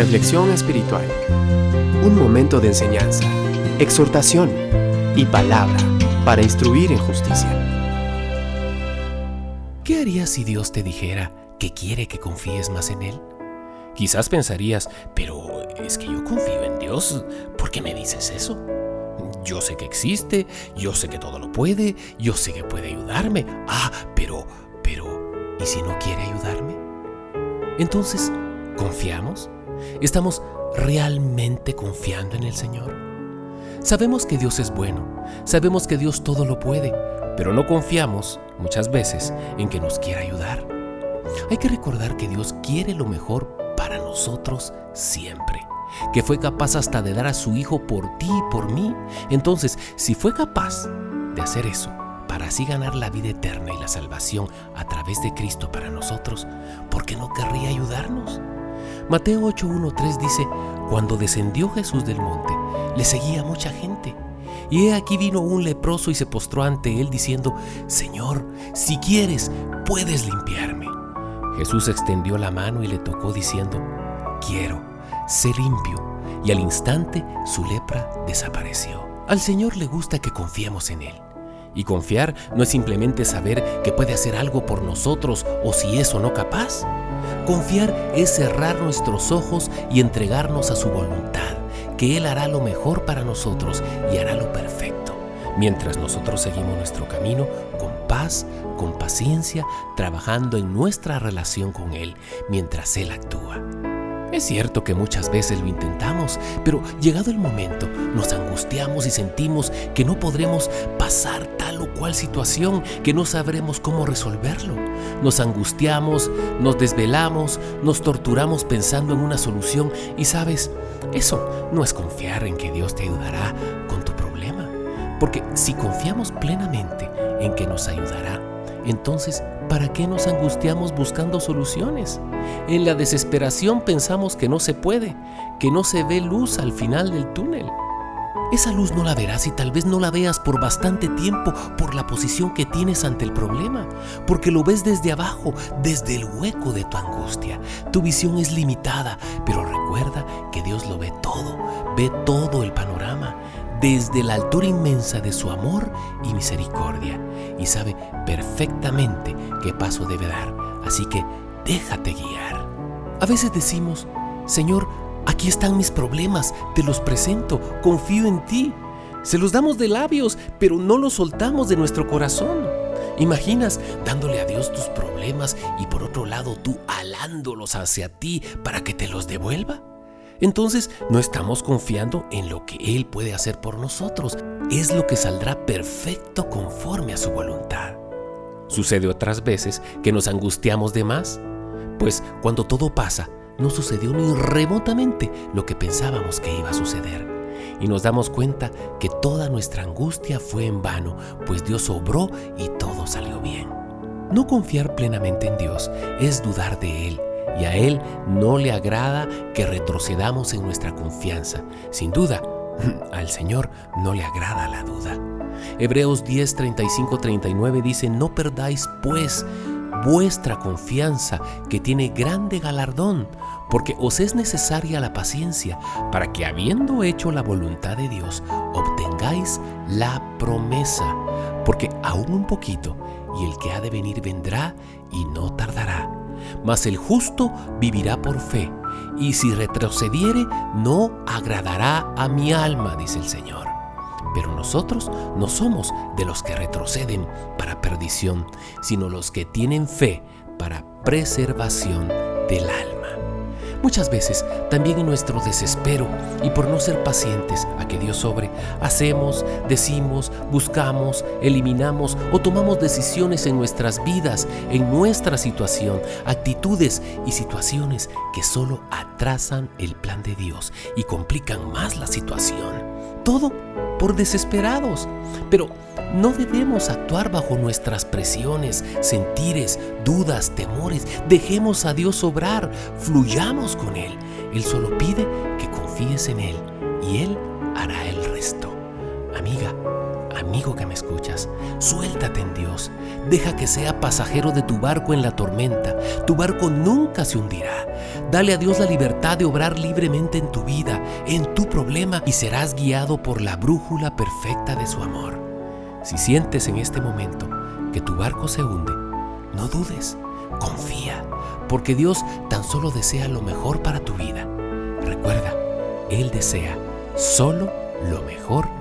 Reflexión espiritual. Un momento de enseñanza, exhortación y palabra para instruir en justicia. ¿Qué harías si Dios te dijera que quiere que confíes más en Él? Quizás pensarías, pero es que yo confío en Dios. ¿Por qué me dices eso? Yo sé que existe, yo sé que todo lo puede, yo sé que puede ayudarme. Ah, pero, pero, ¿y si no quiere ayudarme? Entonces, ¿confiamos? ¿Estamos realmente confiando en el Señor? Sabemos que Dios es bueno, sabemos que Dios todo lo puede, pero no confiamos muchas veces en que nos quiera ayudar. Hay que recordar que Dios quiere lo mejor para nosotros siempre, que fue capaz hasta de dar a su Hijo por ti y por mí. Entonces, si fue capaz de hacer eso, para así ganar la vida eterna y la salvación a través de Cristo para nosotros, ¿por qué no querría ayudarnos? Mateo 8.1.3 dice, cuando descendió Jesús del monte, le seguía mucha gente. Y he aquí vino un leproso y se postró ante él diciendo, Señor, si quieres, puedes limpiarme. Jesús extendió la mano y le tocó diciendo, quiero, sé limpio. Y al instante su lepra desapareció. Al Señor le gusta que confiemos en Él. Y confiar no es simplemente saber que puede hacer algo por nosotros o si es o no capaz. Confiar es cerrar nuestros ojos y entregarnos a su voluntad, que Él hará lo mejor para nosotros y hará lo perfecto, mientras nosotros seguimos nuestro camino con paz, con paciencia, trabajando en nuestra relación con Él, mientras Él actúa. Es cierto que muchas veces lo intentamos, pero llegado el momento nos angustiamos y sentimos que no podremos pasar tal o cual situación, que no sabremos cómo resolverlo. Nos angustiamos, nos desvelamos, nos torturamos pensando en una solución y sabes, eso no es confiar en que Dios te ayudará con tu problema, porque si confiamos plenamente en que nos ayudará, entonces, ¿para qué nos angustiamos buscando soluciones? En la desesperación pensamos que no se puede, que no se ve luz al final del túnel. Esa luz no la verás y tal vez no la veas por bastante tiempo por la posición que tienes ante el problema, porque lo ves desde abajo, desde el hueco de tu angustia. Tu visión es limitada, pero recuerda que Dios lo ve todo, ve todo el panorama desde la altura inmensa de su amor y misericordia y sabe perfectamente qué paso debe dar. Así que déjate guiar. A veces decimos, Señor, aquí están mis problemas, te los presento, confío en ti. Se los damos de labios, pero no los soltamos de nuestro corazón. ¿Imaginas dándole a Dios tus problemas y por otro lado tú alándolos hacia ti para que te los devuelva? Entonces no estamos confiando en lo que Él puede hacer por nosotros. Es lo que saldrá perfecto conforme a su voluntad. Sucede otras veces que nos angustiamos de más, pues cuando todo pasa, no sucedió ni remotamente lo que pensábamos que iba a suceder. Y nos damos cuenta que toda nuestra angustia fue en vano, pues Dios obró y todo salió bien. No confiar plenamente en Dios es dudar de Él y a Él no le agrada que retrocedamos en nuestra confianza. Sin duda, al Señor no le agrada la duda. Hebreos 10, 35, 39 dice, no perdáis pues vuestra confianza, que tiene grande galardón, porque os es necesaria la paciencia, para que habiendo hecho la voluntad de Dios, obtengáis la promesa, porque aún un poquito, y el que ha de venir vendrá y no tardará mas el justo vivirá por fe, y si retrocediere, no agradará a mi alma, dice el Señor. Pero nosotros no somos de los que retroceden para perdición, sino los que tienen fe para preservación del alma. Muchas veces, también en nuestro desespero y por no ser pacientes a que Dios sobre, hacemos, decimos, buscamos, eliminamos o tomamos decisiones en nuestras vidas, en nuestra situación, actitudes y situaciones que solo atrasan el plan de Dios y complican más la situación. Todo por desesperados. Pero no debemos actuar bajo nuestras presiones, sentires, dudas, temores. Dejemos a Dios obrar, fluyamos con Él. Él solo pide que confíes en Él y Él hará el resto. Amiga, Amigo que me escuchas, suéltate en Dios. Deja que sea pasajero de tu barco en la tormenta. Tu barco nunca se hundirá. Dale a Dios la libertad de obrar libremente en tu vida, en tu problema, y serás guiado por la brújula perfecta de su amor. Si sientes en este momento que tu barco se hunde, no dudes, confía, porque Dios tan solo desea lo mejor para tu vida. Recuerda, Él desea solo lo mejor